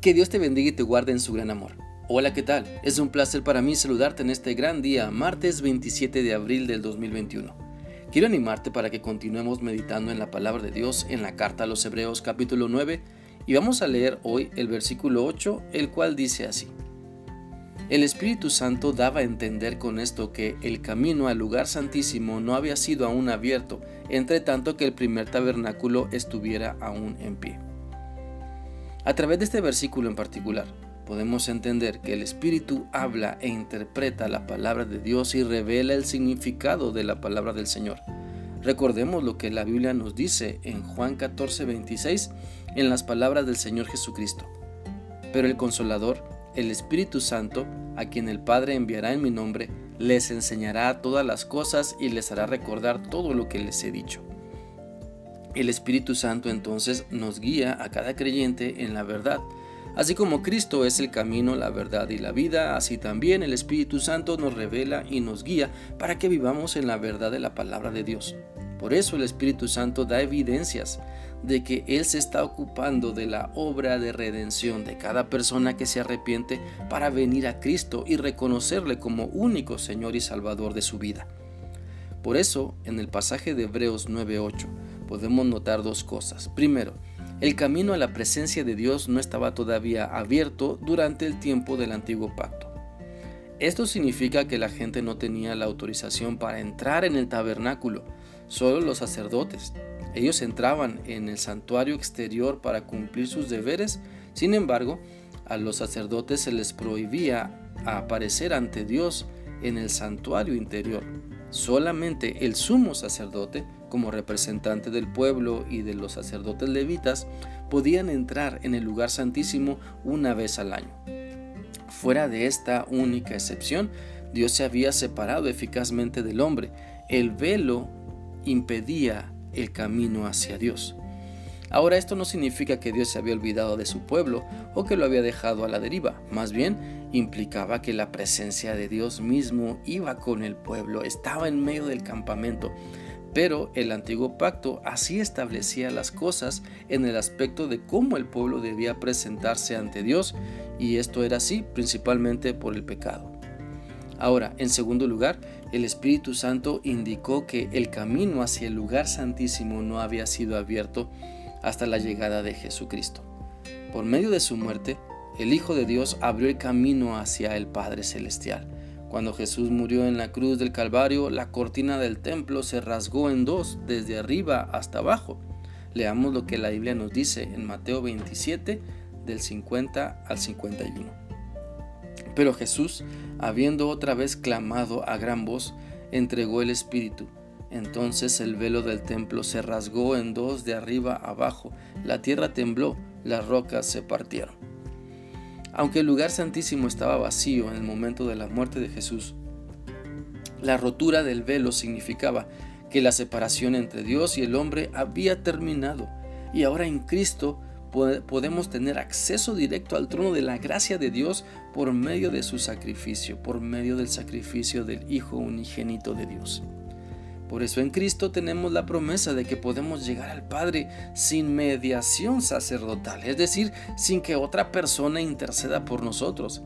Que Dios te bendiga y te guarde en su gran amor. Hola, ¿qué tal? Es un placer para mí saludarte en este gran día, martes 27 de abril del 2021. Quiero animarte para que continuemos meditando en la palabra de Dios en la carta a los Hebreos capítulo 9 y vamos a leer hoy el versículo 8, el cual dice así. El Espíritu Santo daba a entender con esto que el camino al lugar santísimo no había sido aún abierto, entre tanto que el primer tabernáculo estuviera aún en pie. A través de este versículo en particular, podemos entender que el Espíritu habla e interpreta la palabra de Dios y revela el significado de la palabra del Señor. Recordemos lo que la Biblia nos dice en Juan 14, 26 en las palabras del Señor Jesucristo. Pero el Consolador, el Espíritu Santo, a quien el Padre enviará en mi nombre, les enseñará todas las cosas y les hará recordar todo lo que les he dicho. El Espíritu Santo entonces nos guía a cada creyente en la verdad. Así como Cristo es el camino, la verdad y la vida, así también el Espíritu Santo nos revela y nos guía para que vivamos en la verdad de la palabra de Dios. Por eso el Espíritu Santo da evidencias de que Él se está ocupando de la obra de redención de cada persona que se arrepiente para venir a Cristo y reconocerle como único Señor y Salvador de su vida. Por eso, en el pasaje de Hebreos 9:8, podemos notar dos cosas. Primero, el camino a la presencia de Dios no estaba todavía abierto durante el tiempo del antiguo pacto. Esto significa que la gente no tenía la autorización para entrar en el tabernáculo, solo los sacerdotes. Ellos entraban en el santuario exterior para cumplir sus deberes, sin embargo, a los sacerdotes se les prohibía aparecer ante Dios en el santuario interior. Solamente el sumo sacerdote como representante del pueblo y de los sacerdotes levitas, podían entrar en el lugar santísimo una vez al año. Fuera de esta única excepción, Dios se había separado eficazmente del hombre. El velo impedía el camino hacia Dios. Ahora esto no significa que Dios se había olvidado de su pueblo o que lo había dejado a la deriva, más bien implicaba que la presencia de Dios mismo iba con el pueblo, estaba en medio del campamento, pero el antiguo pacto así establecía las cosas en el aspecto de cómo el pueblo debía presentarse ante Dios, y esto era así principalmente por el pecado. Ahora, en segundo lugar, el Espíritu Santo indicó que el camino hacia el lugar santísimo no había sido abierto hasta la llegada de Jesucristo. Por medio de su muerte, el Hijo de Dios abrió el camino hacia el Padre Celestial cuando Jesús murió en la cruz del Calvario, la cortina del templo se rasgó en dos, desde arriba hasta abajo. Leamos lo que la Biblia nos dice en Mateo 27, del 50 al 51. Pero Jesús, habiendo otra vez clamado a gran voz, entregó el Espíritu. Entonces el velo del templo se rasgó en dos de arriba abajo, la tierra tembló, las rocas se partieron. Aunque el lugar santísimo estaba vacío en el momento de la muerte de Jesús, la rotura del velo significaba que la separación entre Dios y el hombre había terminado y ahora en Cristo podemos tener acceso directo al trono de la gracia de Dios por medio de su sacrificio, por medio del sacrificio del Hijo unigénito de Dios. Por eso en Cristo tenemos la promesa de que podemos llegar al Padre sin mediación sacerdotal, es decir, sin que otra persona interceda por nosotros.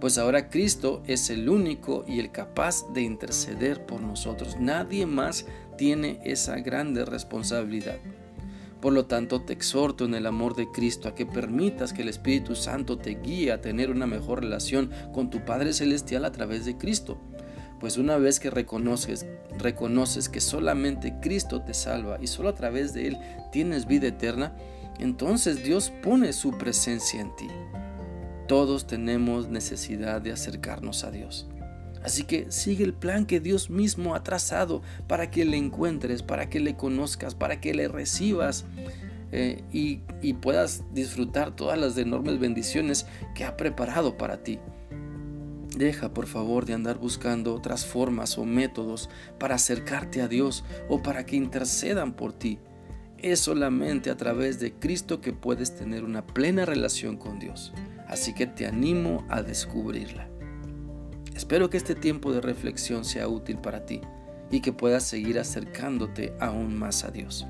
Pues ahora Cristo es el único y el capaz de interceder por nosotros. Nadie más tiene esa grande responsabilidad. Por lo tanto, te exhorto en el amor de Cristo a que permitas que el Espíritu Santo te guíe a tener una mejor relación con tu Padre Celestial a través de Cristo. Pues una vez que reconoces, reconoces que solamente Cristo te salva y solo a través de Él tienes vida eterna, entonces Dios pone su presencia en ti. Todos tenemos necesidad de acercarnos a Dios. Así que sigue el plan que Dios mismo ha trazado para que le encuentres, para que le conozcas, para que le recibas eh, y, y puedas disfrutar todas las enormes bendiciones que ha preparado para ti. Deja por favor de andar buscando otras formas o métodos para acercarte a Dios o para que intercedan por ti. Es solamente a través de Cristo que puedes tener una plena relación con Dios. Así que te animo a descubrirla. Espero que este tiempo de reflexión sea útil para ti y que puedas seguir acercándote aún más a Dios.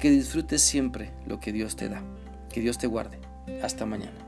Que disfrutes siempre lo que Dios te da. Que Dios te guarde. Hasta mañana.